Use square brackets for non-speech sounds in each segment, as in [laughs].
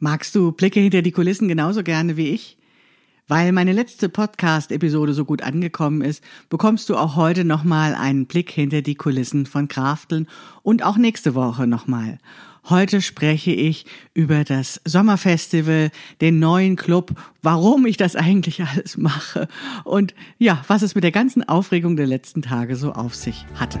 Magst du Blicke hinter die Kulissen genauso gerne wie ich? Weil meine letzte Podcast-Episode so gut angekommen ist, bekommst du auch heute nochmal einen Blick hinter die Kulissen von Krafteln und auch nächste Woche nochmal. Heute spreche ich über das Sommerfestival, den neuen Club, warum ich das eigentlich alles mache und ja, was es mit der ganzen Aufregung der letzten Tage so auf sich hatte.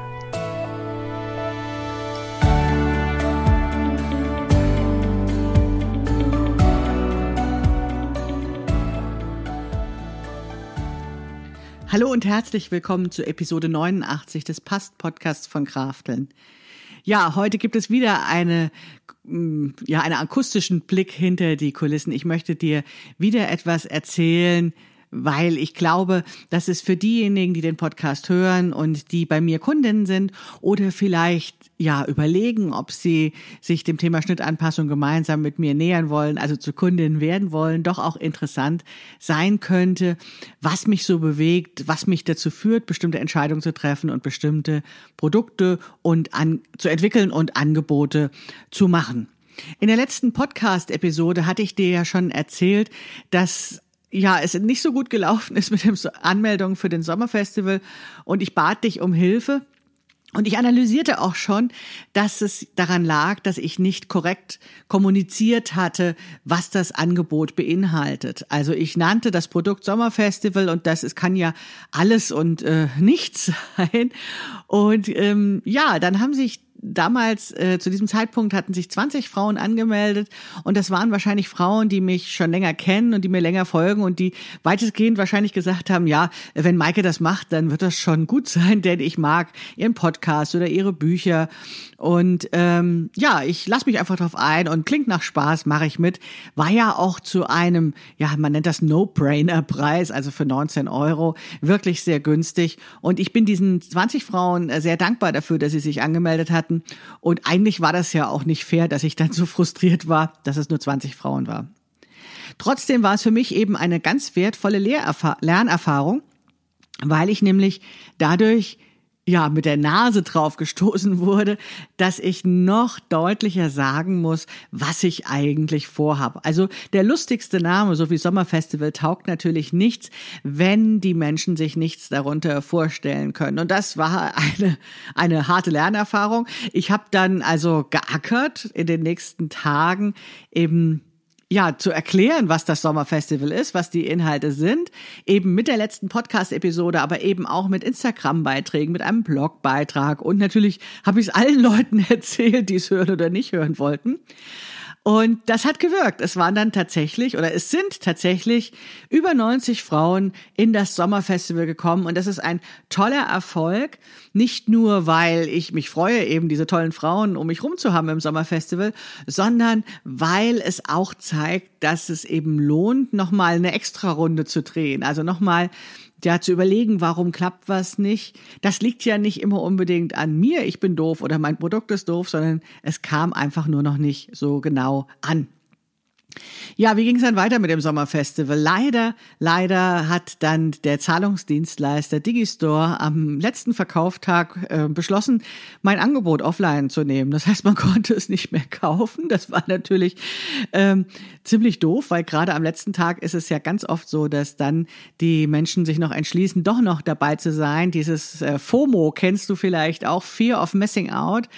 Hallo und herzlich willkommen zu Episode 89 des Past-Podcasts von Krafteln. Ja, heute gibt es wieder eine, mm, ja, einen akustischen Blick hinter die Kulissen. Ich möchte dir wieder etwas erzählen, weil ich glaube, dass es für diejenigen, die den Podcast hören und die bei mir Kundinnen sind oder vielleicht ja überlegen, ob sie sich dem Thema Schnittanpassung gemeinsam mit mir nähern wollen, also zu Kundinnen werden wollen, doch auch interessant sein könnte, was mich so bewegt, was mich dazu führt, bestimmte Entscheidungen zu treffen und bestimmte Produkte und an, zu entwickeln und Angebote zu machen. In der letzten Podcast-Episode hatte ich dir ja schon erzählt, dass ja, es nicht so gut gelaufen [laughs] ist mit den Anmeldungen für den Sommerfestival und ich bat dich um Hilfe. Und ich analysierte auch schon, dass es daran lag, dass ich nicht korrekt kommuniziert hatte, was das Angebot beinhaltet. Also ich nannte das Produkt Sommerfestival und das es kann ja alles und äh, [laughs] nichts sein. Und ähm, ja, dann haben sich damals, äh, zu diesem Zeitpunkt hatten sich 20 Frauen angemeldet und das waren wahrscheinlich Frauen, die mich schon länger kennen und die mir länger folgen und die weitestgehend wahrscheinlich gesagt haben, ja, wenn Maike das macht, dann wird das schon gut sein, [laughs] denn ich mag ihren Podcast oder ihre Bücher und ähm, ja, ich lasse mich einfach drauf ein und klingt nach Spaß, mache ich mit. War ja auch zu einem, ja, man nennt das No-Brainer-Preis, also für 19 Euro, wirklich sehr günstig. Und ich bin diesen 20 Frauen äh, sehr dankbar dafür, dass sie sich angemeldet hatten. Und eigentlich war das ja auch nicht fair, dass ich dann so frustriert war, dass es nur 20 Frauen war. Trotzdem war es für mich eben eine ganz wertvolle Lernerfahrung, weil ich nämlich dadurch ja, mit der Nase drauf gestoßen wurde, dass ich noch deutlicher sagen muss, was ich eigentlich vorhabe. Also der lustigste Name, so wie Sommerfestival, taugt natürlich nichts, wenn die Menschen sich nichts darunter vorstellen können. Und das war eine, eine harte Lernerfahrung. Ich habe dann also geackert in den nächsten Tagen eben ja, zu erklären, was das Sommerfestival ist, was die Inhalte sind, eben mit der letzten Podcast-Episode, aber eben auch mit Instagram-Beiträgen, mit einem Blogbeitrag und natürlich habe ich es allen [laughs] Leuten erzählt, die es hören oder nicht hören wollten. Und das hat gewirkt. Es waren dann tatsächlich oder es sind tatsächlich über 90 Frauen in das Sommerfestival gekommen und das ist ein toller Erfolg. Nicht nur, weil ich mich freue, eben diese tollen Frauen um mich rum zu haben im Sommerfestival, sondern weil es auch zeigt, dass es eben lohnt, nochmal eine extra Runde zu drehen. Also nochmal ja, zu überlegen, warum klappt was nicht. Das liegt ja nicht immer unbedingt an mir, ich bin doof oder mein Produkt ist doof, sondern es kam einfach nur noch nicht so genau an. Ja, wie ging es dann weiter mit dem Sommerfestival? Leider, leider hat dann der Zahlungsdienstleister Digistore am letzten Verkauftag äh, beschlossen, mein Angebot offline zu nehmen. Das heißt, man [laughs] konnte es nicht mehr kaufen. Das war natürlich ähm, ziemlich doof, weil gerade am letzten Tag ist es ja ganz oft so, dass dann die Menschen sich noch entschließen, doch noch dabei zu sein. Dieses äh, FOMO kennst du vielleicht auch, Fear of Missing Out.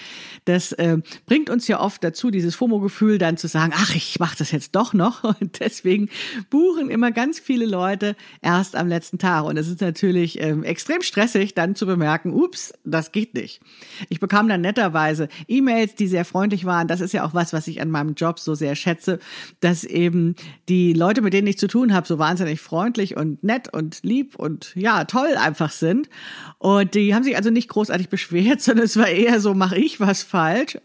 Das äh, bringt uns ja oft dazu, dieses FOMO-Gefühl dann zu sagen, ach, ich mache das jetzt es doch noch. [laughs] Und deswegen buchen immer ganz viele Leute erst am letzten Tag. Und es ist natürlich ähm, extrem stressig, dann zu bemerken, ups, das geht nicht. Ich bekam dann netterweise E-Mails, die sehr freundlich waren. Das ist ja auch was, was ich an meinem Job so sehr schätze, dass eben die Leute, mit denen ich zu tun habe, so wahnsinnig freundlich und nett und lieb und ja, toll einfach sind. Und die haben sich also nicht großartig beschwert, [laughs] sondern es war eher so, mache ich was falsch?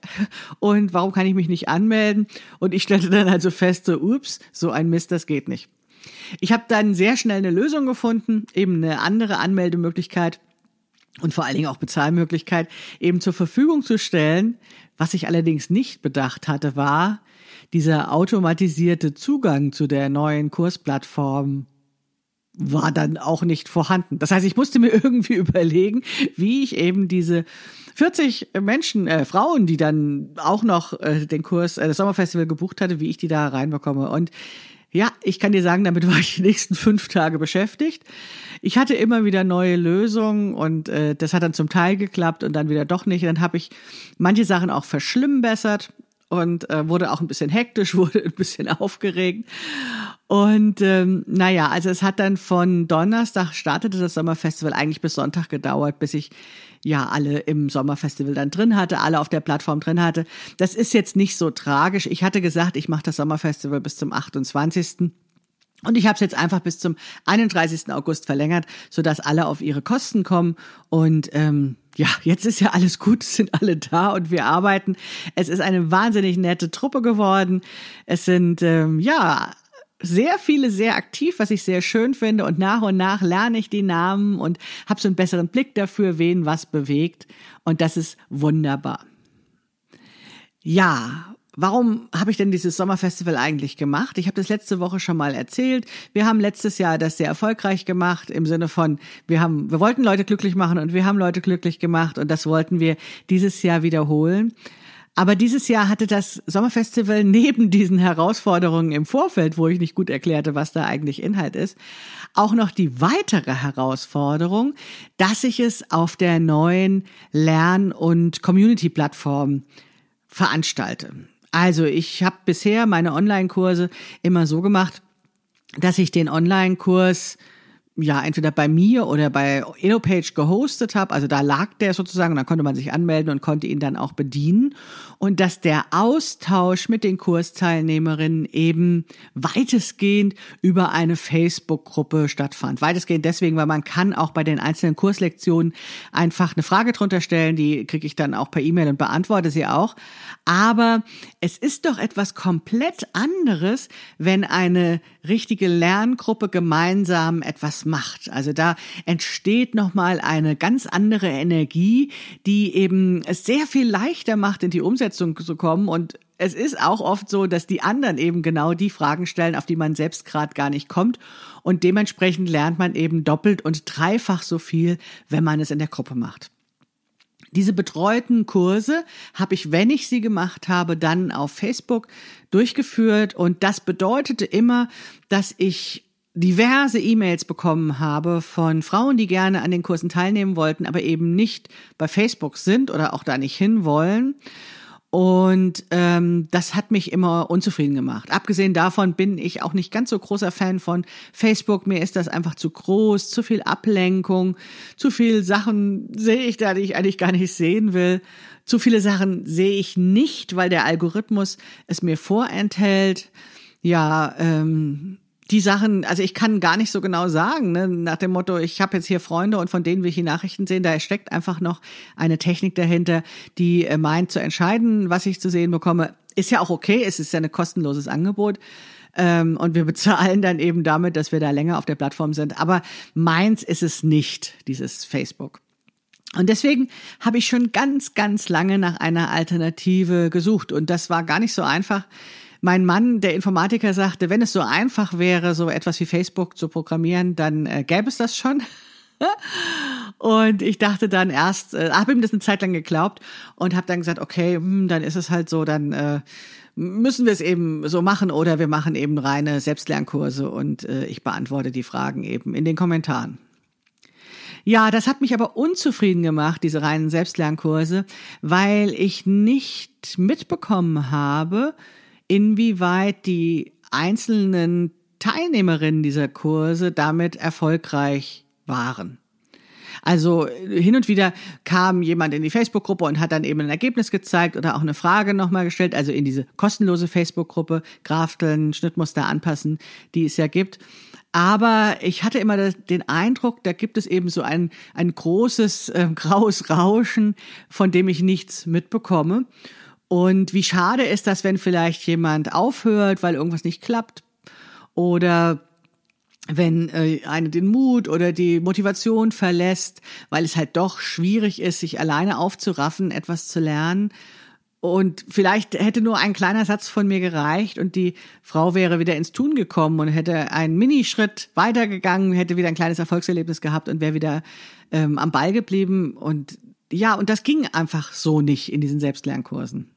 Und warum kann ich mich nicht anmelden? Und ich stellte dann also fest, so, ups, so ein Mist, das geht nicht. Ich habe dann sehr schnell eine Lösung gefunden, eben eine andere Anmeldemöglichkeit und vor allen Dingen auch Bezahlmöglichkeit eben zur Verfügung zu stellen. Was ich allerdings nicht bedacht hatte, war dieser automatisierte Zugang zu der neuen Kursplattform war dann auch nicht vorhanden. Das heißt, ich musste mir [laughs] irgendwie überlegen, wie ich eben diese 40 Menschen, äh, Frauen, die dann auch noch äh, den Kurs, äh, das Sommerfestival gebucht hatte, wie ich die da reinbekomme. Und ja, ich kann dir sagen, damit [laughs] war ich die nächsten fünf Tage beschäftigt. Ich hatte immer wieder neue Lösungen und äh, das hat dann zum Teil geklappt und dann wieder doch nicht. Dann habe ich manche Sachen auch verschlimmbessert und äh, wurde auch ein bisschen hektisch, [laughs] wurde ein bisschen aufgeregt. Und ähm, naja, also es hat dann von Donnerstag startete das Sommerfestival eigentlich bis Sonntag gedauert, bis ich ja alle im Sommerfestival dann drin hatte, alle auf der Plattform drin hatte. Das ist jetzt nicht so tragisch. Ich hatte gesagt, ich mache das Sommerfestival bis zum 28. Und ich habe es jetzt einfach bis zum 31. August verlängert, sodass alle auf ihre Kosten kommen. Und ähm, ja, jetzt ist ja alles gut, es sind alle da und wir arbeiten. Es ist eine wahnsinnig nette Truppe geworden. Es sind ähm, ja sehr viele sehr aktiv, was ich sehr schön finde. Und nach und nach lerne ich die Namen und habe so einen besseren Blick dafür, wen was bewegt. Und das ist wunderbar. Ja, Warum habe ich denn dieses Sommerfestival eigentlich gemacht? Ich habe das letzte Woche schon mal erzählt. Wir haben letztes Jahr das sehr erfolgreich gemacht im Sinne von wir haben wir wollten Leute glücklich machen und wir haben Leute glücklich gemacht und das wollten wir dieses Jahr wiederholen. Aber dieses Jahr hatte das Sommerfestival neben diesen Herausforderungen im Vorfeld, wo ich nicht gut erklärte, was da eigentlich Inhalt ist, auch noch die weitere Herausforderung, dass ich es auf der neuen Lern- und Community-Plattform veranstalte. Also ich habe bisher meine Online-Kurse immer so gemacht, dass ich den Online-Kurs ja entweder bei mir oder bei EloPage gehostet habe. Also da lag der sozusagen und dann konnte man sich anmelden und konnte ihn dann auch bedienen. Und dass der Austausch mit den Kursteilnehmerinnen eben weitestgehend über eine Facebook-Gruppe stattfand. Weitestgehend deswegen, weil man kann auch bei den einzelnen Kurslektionen einfach eine Frage drunter stellen, die kriege ich dann auch per E-Mail und beantworte sie auch. Aber es ist doch etwas komplett anderes, wenn eine richtige Lerngruppe gemeinsam etwas macht. Also da entsteht nochmal eine ganz andere Energie, die eben es sehr viel leichter macht, in die Umsetzung zu kommen und es ist auch oft so, dass die anderen eben genau die Fragen stellen, auf die man selbst gerade gar nicht kommt. Und dementsprechend lernt man eben doppelt und dreifach so viel, wenn man es in der Gruppe macht. Diese betreuten Kurse habe ich, wenn ich sie gemacht habe, dann auf Facebook durchgeführt. Und das bedeutete immer, dass ich diverse E-Mails bekommen habe von Frauen, die gerne an den Kursen teilnehmen wollten, aber eben nicht bei Facebook sind oder auch da nicht hinwollen. Und ähm, das hat mich immer unzufrieden gemacht. Abgesehen davon bin ich auch nicht ganz so großer Fan von Facebook. Mir ist das einfach zu groß, zu viel Ablenkung, zu viel Sachen sehe ich da, die ich eigentlich gar nicht sehen will. Zu viele Sachen sehe ich nicht, weil der Algorithmus es mir vorenthält. Ja, ähm, die Sachen, also ich kann gar nicht so genau sagen, ne, nach dem Motto, ich habe jetzt hier Freunde und von denen will ich die Nachrichten sehen, da steckt einfach noch eine Technik dahinter, die äh, meint zu entscheiden, was ich zu sehen bekomme. Ist ja auch okay, es ist ja ein kostenloses Angebot. Ähm, und wir [laughs] bezahlen dann eben damit, dass wir da länger auf der Plattform sind. Aber meins ist es nicht, dieses Facebook. Und deswegen habe ich schon ganz, ganz lange nach einer Alternative gesucht. Und das war gar nicht so einfach, mein Mann, der Informatiker, sagte, wenn es so einfach wäre, so etwas wie Facebook zu programmieren, dann äh, gäbe es das schon. [laughs] und ich dachte dann erst, äh, habe ihm das eine Zeit lang geglaubt und habe dann gesagt, okay, hm, dann ist es halt so, dann äh, müssen wir es eben so machen oder wir machen eben reine Selbstlernkurse und äh, ich beantworte die Fragen eben in den Kommentaren. Ja, das hat mich aber unzufrieden gemacht, diese reinen Selbstlernkurse, weil ich nicht mitbekommen habe, inwieweit die einzelnen Teilnehmerinnen dieser Kurse damit erfolgreich waren. Also hin und wieder kam jemand in die Facebook-Gruppe und hat dann eben ein Ergebnis gezeigt oder auch eine Frage nochmal gestellt, also in diese kostenlose Facebook-Gruppe, Grafteln, Schnittmuster anpassen, die es ja gibt. Aber ich hatte immer den Eindruck, da gibt es eben so ein, ein großes äh, graues Rauschen, von dem ich nichts mitbekomme. Und wie schade ist das, wenn vielleicht jemand aufhört, weil irgendwas nicht klappt oder wenn äh, eine den Mut oder die Motivation verlässt, weil es halt doch schwierig ist, sich alleine aufzuraffen, etwas zu lernen. Und vielleicht hätte nur ein kleiner Satz von mir gereicht und die Frau wäre wieder ins Tun gekommen und hätte einen Minischritt weitergegangen, hätte wieder ein kleines Erfolgserlebnis gehabt und wäre wieder ähm, am Ball geblieben. Und ja, und das ging einfach so nicht in diesen Selbstlernkursen.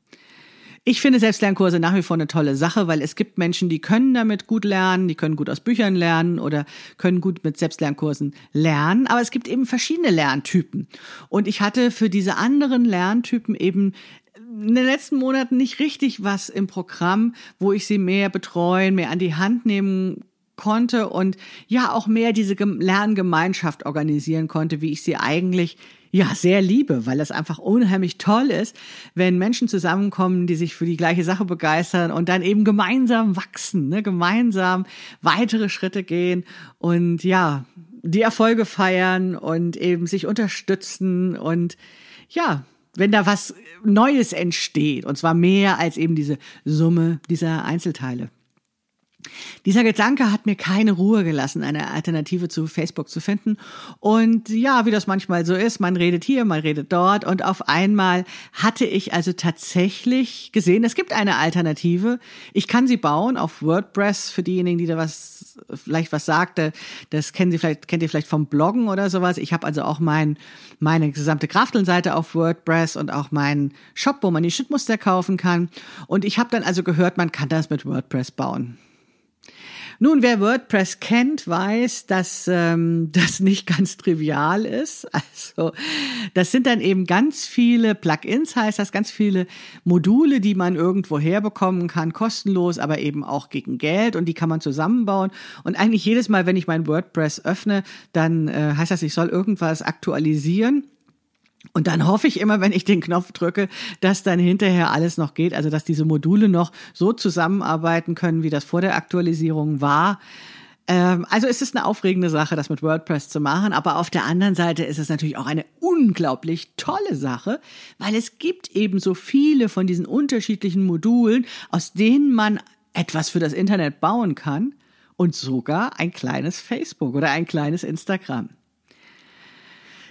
Ich finde Selbstlernkurse nach wie vor eine tolle Sache, weil es gibt Menschen, die können damit gut lernen, die können gut aus Büchern lernen oder können gut mit Selbstlernkursen lernen. Aber es gibt eben verschiedene Lerntypen. Und ich hatte für diese anderen Lerntypen eben in den letzten Monaten nicht richtig was im Programm, wo ich sie mehr betreuen, mehr an die Hand nehmen konnte und ja auch mehr diese Lerngemeinschaft organisieren konnte, wie ich sie eigentlich ja sehr liebe, weil es einfach unheimlich toll ist, wenn Menschen zusammenkommen, die sich für die gleiche Sache begeistern und dann eben gemeinsam wachsen, ne, gemeinsam weitere Schritte gehen und ja, die Erfolge feiern und eben sich unterstützen und ja, wenn da was Neues entsteht, und zwar mehr als eben diese Summe dieser Einzelteile. Dieser Gedanke hat mir keine Ruhe gelassen, eine Alternative zu Facebook zu finden. Und ja, wie das manchmal so ist, man redet hier, man redet dort. Und auf einmal hatte ich also tatsächlich gesehen, es gibt eine Alternative. Ich kann sie bauen auf WordPress für diejenigen, die da was, vielleicht was sagte. Das kennen Sie vielleicht, kennt ihr vielleicht vom Bloggen oder sowas. Ich habe also auch mein, meine gesamte Krafteln-Seite auf WordPress und auch meinen Shop, wo man die Schnittmuster kaufen kann. Und ich habe dann also gehört, man kann das mit WordPress bauen. Nun, wer WordPress kennt, weiß, dass ähm, [laughs] das nicht ganz trivial ist. Also das sind dann eben ganz viele Plugins, heißt das, ganz viele Module, die man irgendwo herbekommen kann, kostenlos, aber eben auch gegen Geld und die kann man zusammenbauen. Und eigentlich jedes Mal, wenn ich mein WordPress öffne, dann äh, heißt das, ich soll irgendwas aktualisieren. Und dann hoffe ich immer, wenn ich den Knopf drücke, dass dann hinterher alles noch geht, also dass diese Module noch so zusammenarbeiten können, wie das vor der Aktualisierung war. Ähm, also es ist eine aufregende Sache, das mit WordPress zu machen, aber auf der anderen Seite ist es natürlich auch eine unglaublich tolle Sache, weil es gibt eben so viele von diesen unterschiedlichen Modulen, aus denen man etwas für das Internet bauen kann und sogar ein kleines Facebook oder ein kleines Instagram.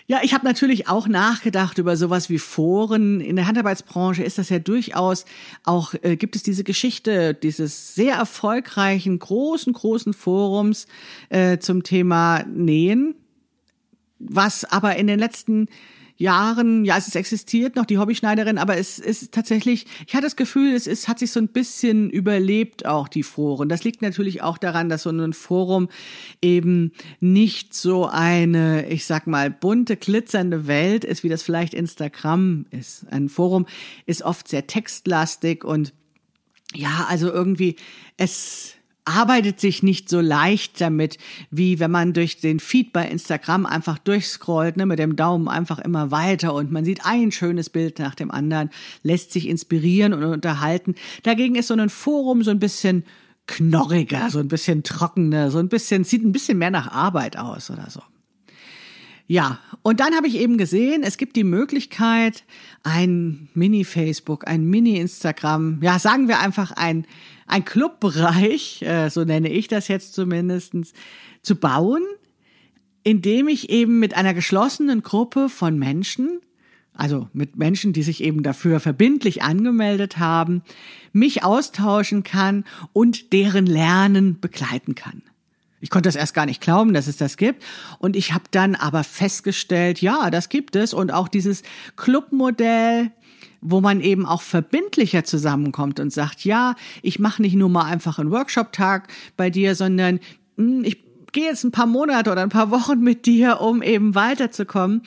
Ja, ich habe natürlich auch nachgedacht über sowas wie Foren. In der Handarbeitsbranche ist das ja durchaus auch, äh, gibt es diese Geschichte dieses sehr erfolgreichen, großen, großen Forums äh, zum Thema Nähen, was aber in den letzten Jahren, ja, es existiert noch die Hobbyschneiderin, aber es ist tatsächlich, ich hatte das Gefühl, es ist, hat sich so ein bisschen überlebt auch die Foren. Das liegt natürlich auch daran, dass so ein Forum eben nicht so eine, ich sag mal, bunte, glitzernde Welt ist, wie das vielleicht Instagram ist. Ein Forum ist oft sehr textlastig und ja, also irgendwie es arbeitet sich nicht so leicht damit, wie wenn man durch den Feed bei Instagram einfach durchscrollt, ne, mit dem Daumen einfach immer weiter und man sieht ein schönes Bild nach dem anderen, lässt sich inspirieren und unterhalten. Dagegen ist so ein Forum so ein bisschen knorriger, so ein bisschen trockener, so ein bisschen, sieht ein bisschen mehr nach Arbeit aus oder so. Ja, und dann habe ich eben gesehen, es gibt die Möglichkeit, ein Mini-Facebook, ein Mini-Instagram, ja, sagen wir einfach ein, ein Clubbereich, [laughs] äh, so nenne ich das jetzt zumindestens, zu bauen, indem ich eben mit einer geschlossenen Gruppe von Menschen, also mit Menschen, die sich eben dafür verbindlich angemeldet haben, mich austauschen kann und deren Lernen begleiten kann. Ich konnte das erst gar nicht glauben, dass es das gibt. Und ich habe dann aber festgestellt, ja, das gibt es. Und auch dieses Clubmodell, wo man eben auch verbindlicher zusammenkommt und sagt, ja, ich mache nicht nur mal einfach einen Workshop-Tag bei dir, sondern hm, ich gehe jetzt ein paar Monate oder ein paar Wochen mit dir, um eben weiterzukommen,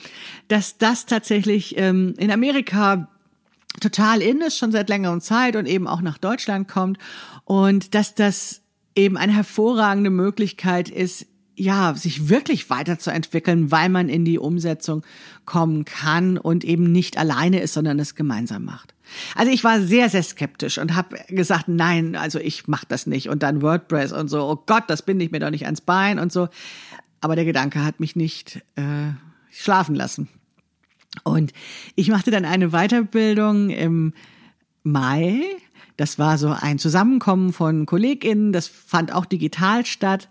dass das tatsächlich ähm, in Amerika total in ist, schon seit längerem Zeit und eben auch nach Deutschland kommt. Und dass das eben eine hervorragende Möglichkeit ist, ja, sich wirklich weiterzuentwickeln, weil man in die Umsetzung kommen kann und eben nicht alleine ist, sondern es gemeinsam macht. Also ich war sehr, sehr skeptisch und habe gesagt, nein, also ich mache das nicht. Und dann WordPress und so, oh Gott, das binde ich mir doch nicht ans Bein und so. Aber der Gedanke hat mich nicht äh, schlafen lassen. Und ich machte dann eine Weiterbildung im Mai. Das war so ein Zusammenkommen von KollegInnen. Das fand auch digital statt.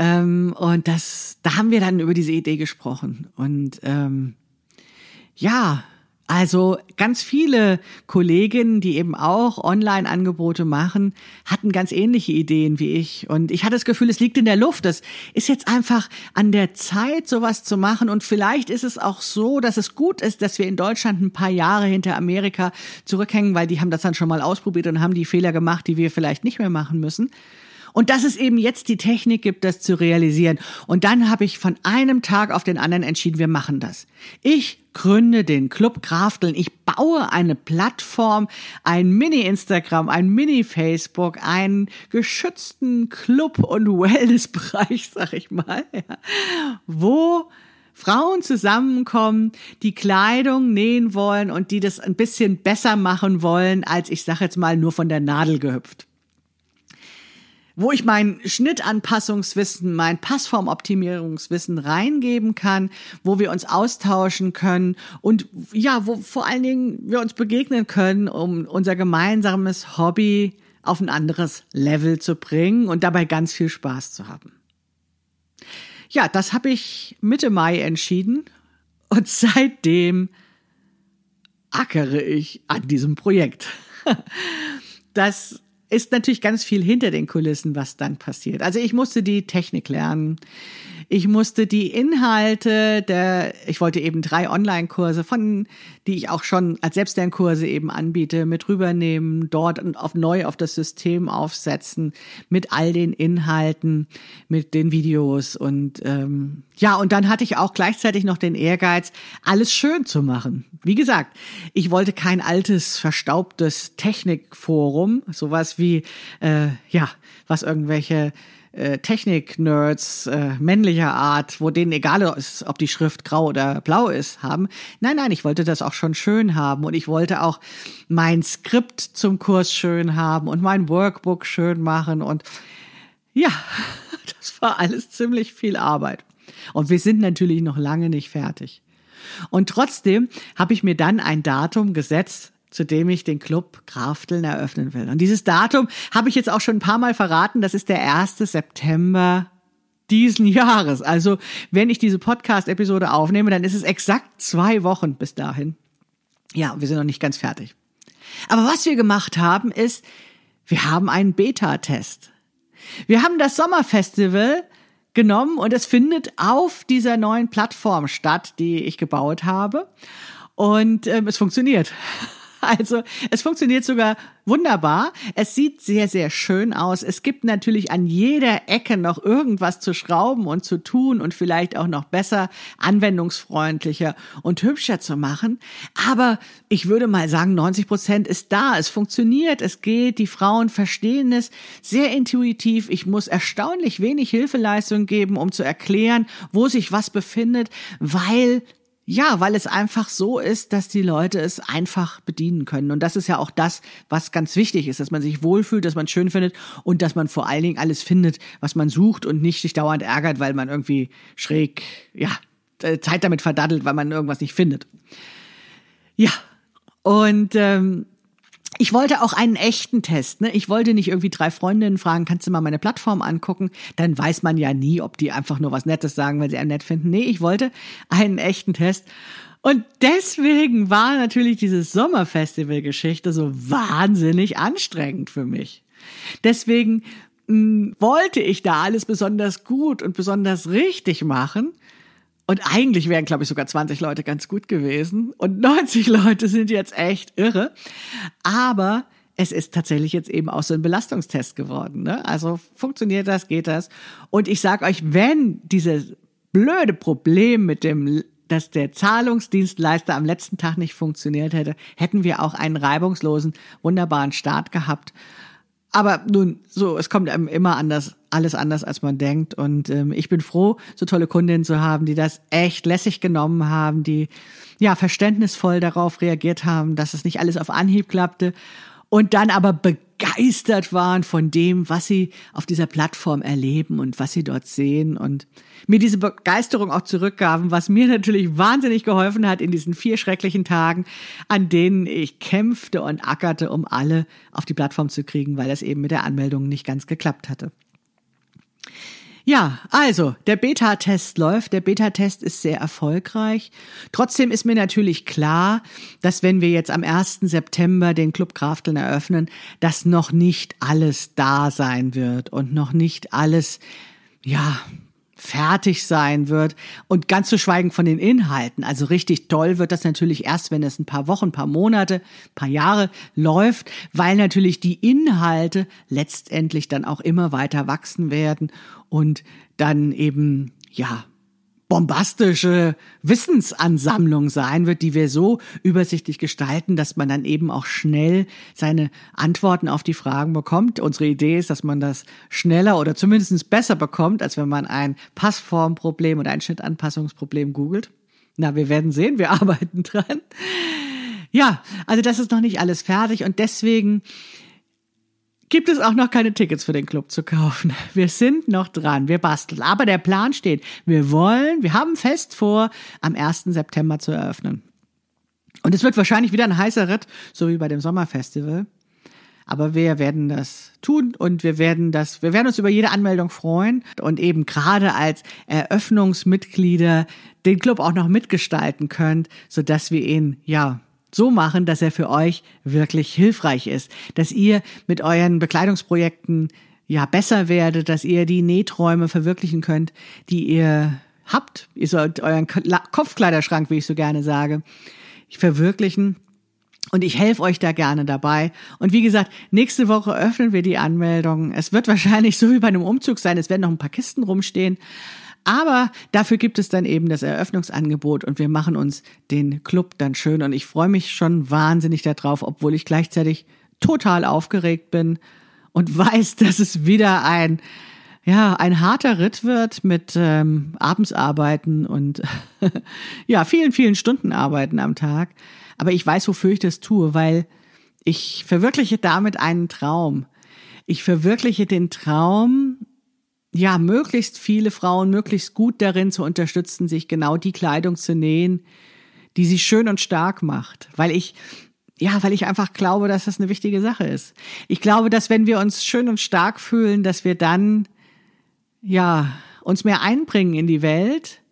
Ähm, und das, da haben wir dann über diese Idee gesprochen. Und ähm, ja, also ganz viele Kolleginnen, die eben auch Online-Angebote machen, hatten ganz ähnliche Ideen wie ich. Und ich hatte das Gefühl, es liegt in der Luft. Das ist jetzt einfach an der Zeit, sowas zu machen. Und vielleicht ist es auch so, dass es gut ist, dass wir in Deutschland ein paar Jahre hinter Amerika zurückhängen, weil die haben das dann schon mal ausprobiert und haben die Fehler gemacht, die wir vielleicht nicht mehr machen müssen. Und dass es eben jetzt die Technik gibt, das zu realisieren. Und dann habe ich von einem Tag auf den anderen entschieden, wir machen das. Ich gründe den Club Krafteln. Ich baue eine Plattform, ein Mini-Instagram, ein Mini-Facebook, einen geschützten Club- und Wellnessbereich, [laughs] sag ich mal, ja, wo Frauen zusammenkommen, die Kleidung nähen wollen und die das ein bisschen besser machen wollen, als ich sag jetzt mal nur von der Nadel gehüpft wo ich mein Schnittanpassungswissen, mein Passformoptimierungswissen reingeben kann, wo wir uns austauschen können und ja, wo vor allen Dingen wir uns begegnen können, um unser gemeinsames Hobby auf ein anderes Level zu bringen und dabei ganz viel Spaß zu haben. Ja, das habe ich Mitte Mai entschieden und [laughs] seitdem ackere ich an diesem Projekt. [laughs] Das ist natürlich ganz viel hinter den Kulissen, was dann passiert. Also ich musste die Technik lernen. Ich musste die Inhalte der, ich wollte eben drei Online-Kurse von, die ich auch schon als Selbstlernkurse eben anbiete, mit rübernehmen, dort auf neu auf das System aufsetzen, mit all den Inhalten, mit den Videos und ähm, ja, und dann hatte ich auch gleichzeitig noch den Ehrgeiz, alles schön zu machen. Wie gesagt, ich wollte kein altes, verstaubtes Technikforum, sowas wie, äh, ja, was irgendwelche äh, Technik-Nerds äh, männlicher Art, wo denen egal ist, ob die Schrift grau oder blau ist, haben. Nein, nein, ich wollte das auch schon schön haben und ich wollte auch mein Skript zum Kurs schön haben und mein Workbook schön machen und ja, [laughs] das war alles ziemlich viel Arbeit. Und wir sind natürlich noch lange nicht fertig. Und trotzdem habe ich mir dann ein Datum gesetzt, zu dem ich den Club Krafteln eröffnen will. Und dieses Datum habe ich jetzt auch schon ein paar Mal verraten. Das ist der 1. September diesen Jahres. Also wenn ich diese Podcast-Episode aufnehme, dann ist es exakt zwei Wochen bis dahin. Ja, wir sind noch nicht ganz fertig. Aber was wir gemacht haben, ist, wir haben einen Beta-Test. Wir haben das Sommerfestival genommen und es findet auf dieser neuen Plattform statt, die ich gebaut habe. Und ähm, es funktioniert. [laughs] [laughs] Also es funktioniert sogar wunderbar. Es sieht sehr, sehr schön aus. Es gibt natürlich an jeder Ecke noch irgendwas zu schrauben und zu tun und vielleicht auch noch besser, anwendungsfreundlicher und hübscher zu machen. Aber ich würde mal sagen, 90 Prozent ist da. Es funktioniert, es geht, die Frauen verstehen es sehr intuitiv. Ich muss erstaunlich wenig Hilfeleistung geben, um zu erklären, wo sich was befindet, weil ja, weil es einfach so ist, dass die Leute es einfach bedienen können. Und das ist ja auch das, was ganz wichtig ist, dass man sich wohlfühlt, dass man es schön findet und dass man vor allen Dingen alles findet, was man sucht und nicht sich dauernd ärgert, weil man irgendwie schräg, ja, äh, Zeit damit verdaddelt, weil man irgendwas nicht findet. Ja, und ähm, ich wollte auch einen echten Test. Ne? Ich wollte nicht irgendwie drei Freundinnen fragen, kannst du mal meine Plattform angucken? Dann weiß man ja nie, ob die einfach nur was Nettes sagen, weil sie einen nett finden. Nee, ich wollte einen echten Test. Und deswegen war natürlich diese Sommerfestival-Geschichte so wahnsinnig anstrengend für mich. Deswegen mh, hm, wollte ich da alles besonders gut und besonders richtig machen und eigentlich wären, glaube ich, sogar 20 Leute ganz gut gewesen. Und 90 [laughs] Leute sind jetzt echt irre. Aber es ist tatsächlich jetzt eben auch so ein Belastungstest geworden. Ne? Also funktioniert das, geht das. Und ich sage euch, wenn dieses blöde Problem mit dem dass der Zahlungsdienstleister am letzten Tag nicht funktioniert hätte, hätten wir auch einen reibungslosen, wunderbaren Start gehabt. Aber nun, so, es kommt einem immer anders, alles anders, als man denkt. Und ähm, ich bin froh, so tolle Kundinnen zu haben, die das echt lässig genommen haben, die ja verständnisvoll darauf reagiert haben, dass es nicht alles auf Anhieb klappte und dann aber begeistert waren von dem, was sie auf dieser Plattform erleben und was sie dort sehen und mir diese Begeisterung auch zurückgaben, was mir natürlich wahnsinnig geholfen hat in diesen vier schrecklichen Tagen, an denen ich kämpfte und ackerte, um alle auf die Plattform zu kriegen, weil das eben mit der Anmeldung nicht ganz geklappt hatte. Ja, also der Beta-Test läuft. Der Beta-Test ist sehr erfolgreich. Trotzdem ist mir natürlich klar, dass wenn wir jetzt am 1. September den Club Krafteln eröffnen, dass noch nicht alles da sein wird und noch nicht alles, ja, fertig sein wird und ganz zu schweigen von den Inhalten. Also richtig toll wird das natürlich erst, wenn es ein paar Wochen, ein paar Monate, ein paar Jahre läuft, weil natürlich die Inhalte letztendlich dann auch immer weiter wachsen werden und dann eben, ja, bombastische Wissensansammlung sein wird, die wir so übersichtlich gestalten, dass man dann eben auch schnell seine Antworten auf die Fragen bekommt. Unsere Idee ist, dass man das schneller oder zumindest besser bekommt, als wenn man ein Passformproblem oder ein Schnittanpassungsproblem googelt. Na, wir werden sehen, wir [laughs] arbeiten dran. Ja, also das ist noch nicht alles fertig und deswegen gibt es auch noch keine Tickets für den Club zu kaufen. [laughs] Wir sind noch dran, wir basteln. Aber der Plan steht. Wir wollen, wir haben fest vor, am 1. September zu eröffnen. Und es wird wahrscheinlich wieder ein heißer Ritt, so wie bei dem Sommerfestival. Aber wir werden das tun und wir werden das, wir werden uns über jede Anmeldung freuen und eben gerade als Eröffnungsmitglieder den Club auch noch mitgestalten könnt, so dass wir ihn, ja, so machen, dass er für euch wirklich hilfreich ist, dass ihr mit euren Bekleidungsprojekten ja besser werdet, dass ihr die Nähträume verwirklichen könnt, die ihr habt. Ihr sollt euren Kopfkleiderschrank, wie ich so gerne sage, verwirklichen. Und ich helfe euch da gerne dabei. Und wie gesagt, nächste Woche öffnen wir die Anmeldung. Es wird wahrscheinlich so wie bei einem Umzug sein. Es werden noch ein paar Kisten rumstehen. Aber dafür gibt es dann eben das Eröffnungsangebot und wir machen uns den Club dann schön. Und ich freue mich schon wahnsinnig darauf, obwohl ich gleichzeitig total aufgeregt bin und [laughs] weiß, dass es wieder ein ja, ein harter Ritt wird mit ähm, Abendsarbeiten und [laughs] ja, vielen, vielen Stunden arbeiten am Tag. Aber ich weiß, wofür ich das tue, weil ich verwirkliche damit einen Traum. Ich verwirkliche den Traum, ja, möglichst viele Frauen möglichst gut darin zu unterstützen, sich genau die Kleidung zu nähen, die sie schön und stark macht. Weil ich, ja, weil ich einfach glaube, dass das eine wichtige Sache ist. Ich glaube, dass wenn wir uns schön und stark fühlen, dass wir dann, ja, uns mehr einbringen in die Welt,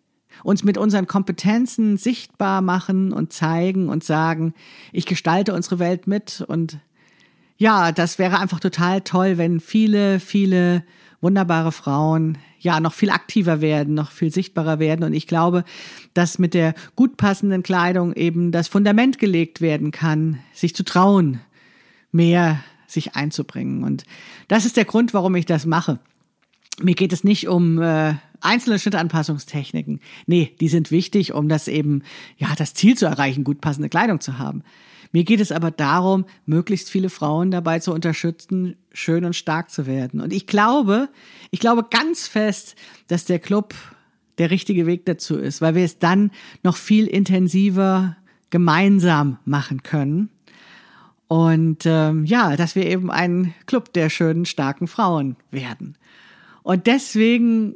uns mit unseren Kompetenzen sichtbar machen und zeigen und sagen, ich gestalte unsere Welt mit und ja, das wäre einfach total toll, wenn viele, viele wunderbare Frauen ja noch viel aktiver werden, noch viel sichtbarer werden. Und ich glaube, dass mit der gut passenden Kleidung eben das Fundament gelegt werden kann, sich zu trauen, mehr sich einzubringen. Und das ist der Grund, warum ich das mache. Mir geht es nicht um äh, einzelne Schnittanpassungstechniken. Nee, die sind wichtig, um das eben, ja, das Ziel zu erreichen, gut passende Kleidung zu haben. Mir geht es aber darum, möglichst viele Frauen dabei zu unterstützen, schön und stark zu werden. Und ich glaube, ich glaube ganz fest, dass der Club der richtige Weg dazu ist, weil wir es dann noch viel intensiver gemeinsam machen können. Und ähm, ja, dass wir eben ein Club der schönen, starken Frauen werden. Und deswegen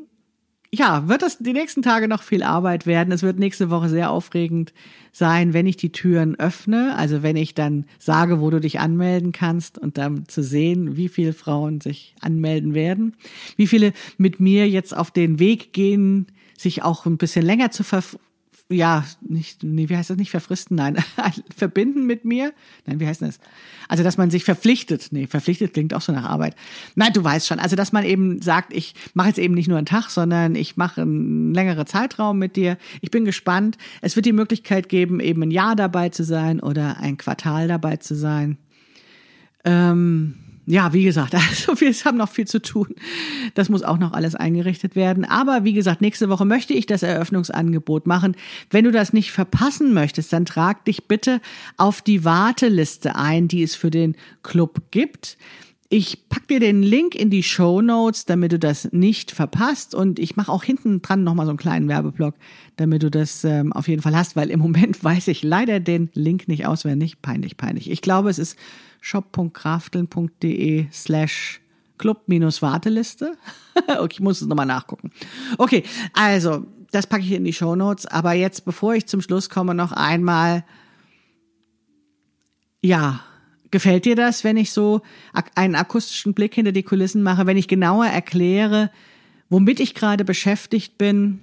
ja, wird es die nächsten Tage noch viel Arbeit werden. Es wird nächste Woche sehr aufregend sein, wenn ich die Türen öffne. Also wenn ich dann sage, wo du dich anmelden kannst und dann zu sehen, wie viele Frauen sich anmelden werden, wie viele mit mir jetzt auf den Weg gehen, sich auch ein bisschen länger zu ver ja, nicht, nee, wie heißt das nicht verfristen? Nein, [laughs] verbinden mit mir? Nein, wie heißt das? Also, dass man sich verpflichtet. Nee, verpflichtet klingt auch so nach Arbeit. Nein, du weißt schon. Also, dass man eben sagt, ich mache jetzt eben nicht nur einen Tag, sondern ich mache einen längeren Zeitraum mit dir. Ich bin gespannt. Es wird die Möglichkeit geben, eben ein Jahr dabei zu sein oder ein Quartal dabei zu sein. Ähm, ja, wie gesagt, [laughs] also wir haben noch viel zu tun. Das muss auch noch alles eingerichtet werden. Aber wie gesagt, nächste Woche möchte ich das Eröffnungsangebot machen. Wenn du das nicht verpassen möchtest, dann trag dich bitte auf die Warteliste ein, die es für den Club gibt. Ich pack dir den Link in die Show Notes, damit du das nicht verpasst. Und ich mache auch hinten dran nochmal so einen kleinen Werbeblock, damit du das ähm, auf jeden Fall hast, weil im Moment [laughs] weiß ich leider den Link nicht auswendig. Peinlich, peinlich. Ich glaube, es ist shop.krafteln.de slash Club-Warteliste. [laughs] okay, ich muss es nochmal nachgucken. Okay, also, das packe ich in die Show Notes. Aber jetzt, bevor ich zum Schluss komme, noch einmal, ja, Gefällt dir das, wenn ich so einen akustischen Blick hinter die Kulissen mache, wenn ich genauer erkläre, womit ich gerade beschäftigt bin,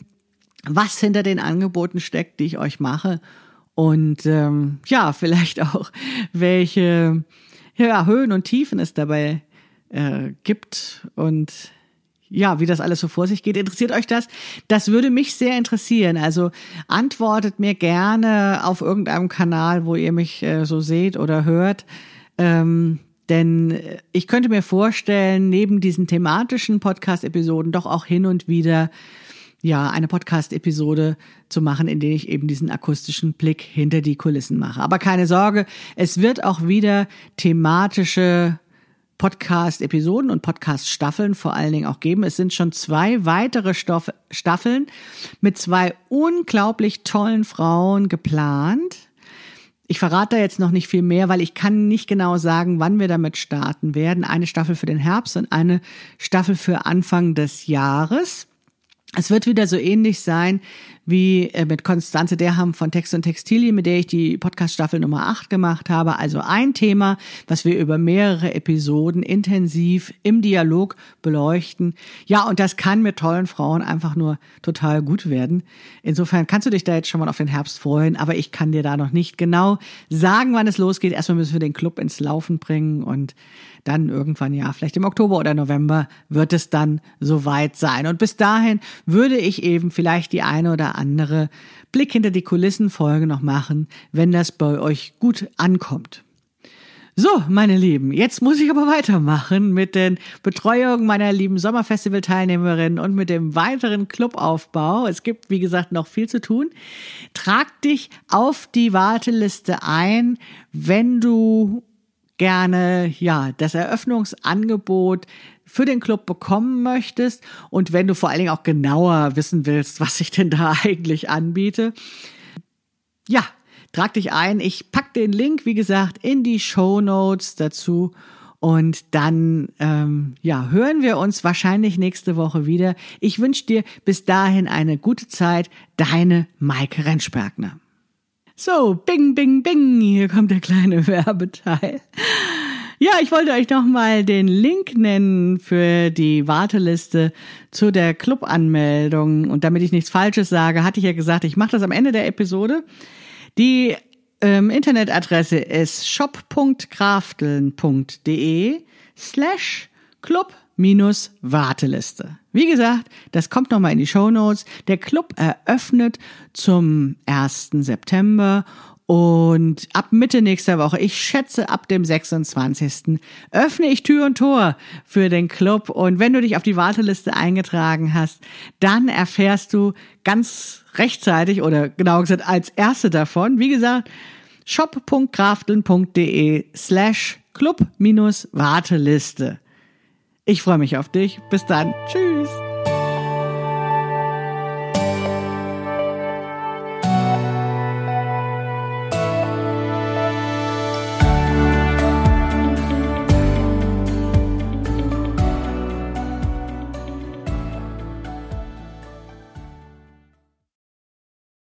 was hinter den Angeboten steckt, die ich euch mache und ähm, ja, [laughs] vielleicht auch welche ja, Höhen und Tiefen es dabei äh, gibt und ja, wie das alles so vor sich geht. Interessiert euch das? Das würde mich sehr interessieren. Also antwortet mir gerne auf irgendeinem Kanal, wo ihr mich äh, so seht oder hört. Ähm, denn ich könnte mir vorstellen, neben diesen thematischen Podcast-Episoden doch auch hin und wieder ja eine Podcast-Episode zu machen, in der ich eben diesen akustischen Blick hinter die Kulissen mache. Aber keine Sorge, es wird auch wieder thematische Podcast-Episoden und Podcast-Staffeln vor allen Dingen auch geben. Es sind schon zwei weitere Stoff Staffeln mit zwei unglaublich tollen Frauen geplant. Ich verrate da jetzt noch nicht viel mehr, weil ich kann nicht genau sagen, wann wir damit starten werden. Eine Staffel für den Herbst und eine Staffel für Anfang des Jahres. Es wird wieder so ähnlich sein wie äh, mit Konstanze Derham von Text und Textilien, mit der ich die Podcast-Staffel Nummer 8 gemacht habe. Also ein Thema, was wir über mehrere Episoden intensiv im Dialog beleuchten. Ja, und das kann mit tollen Frauen einfach nur total gut werden. Insofern kannst du dich da jetzt schon mal auf den Herbst freuen, aber ich kann dir da noch nicht genau sagen, wann es losgeht. Erstmal müssen wir den Club ins Laufen bringen und dann irgendwann ja, vielleicht im Oktober oder November wird es dann soweit sein. Und bis dahin würde ich eben vielleicht die eine oder andere Blick hinter die Kulissen Folge noch machen, wenn das bei euch gut ankommt. So, meine Lieben, jetzt muss ich aber weitermachen mit den Betreuungen meiner lieben Sommerfestival-Teilnehmerinnen und mit dem weiteren Clubaufbau. Es gibt, wie gesagt, noch viel zu tun. Trag dich auf die Warteliste ein, wenn du gerne, ja, das Eröffnungsangebot für den Club bekommen möchtest und wenn du vor allen Dingen auch genauer wissen willst, was ich denn da [laughs] eigentlich anbiete. Ja, trag dich ein. Ich pack den Link, wie gesagt, in die Show Notes dazu. Und dann, ähm, ja, hören wir uns wahrscheinlich nächste Woche wieder. Ich wünsche dir bis dahin eine gute Zeit. Deine Maike Rentschbergner. So, bing, bing, bing. Hier kommt der kleine [laughs] Werbeteil. Ja, ich wollte euch noch mal den Link nennen für die Warteliste zu der Clubanmeldung. Und damit ich nichts Falsches sage, hatte ich ja gesagt, ich mache das am Ende der Episode. Die ähm, Internetadresse ist shop.krafteln.de slash club minus Warteliste. Wie gesagt, das kommt nochmal in die Show Notes. Der Club eröffnet zum 1. September und ab Mitte nächster Woche, ich schätze ab dem 26. öffne ich Tür und Tor für den Club. Und wenn du dich auf die Warteliste eingetragen hast, dann erfährst du ganz rechtzeitig oder genau gesagt als erste davon, wie gesagt, shop.krafteln.de slash club-warteliste. Ich freue mich auf dich. Bis dann. Tschüss.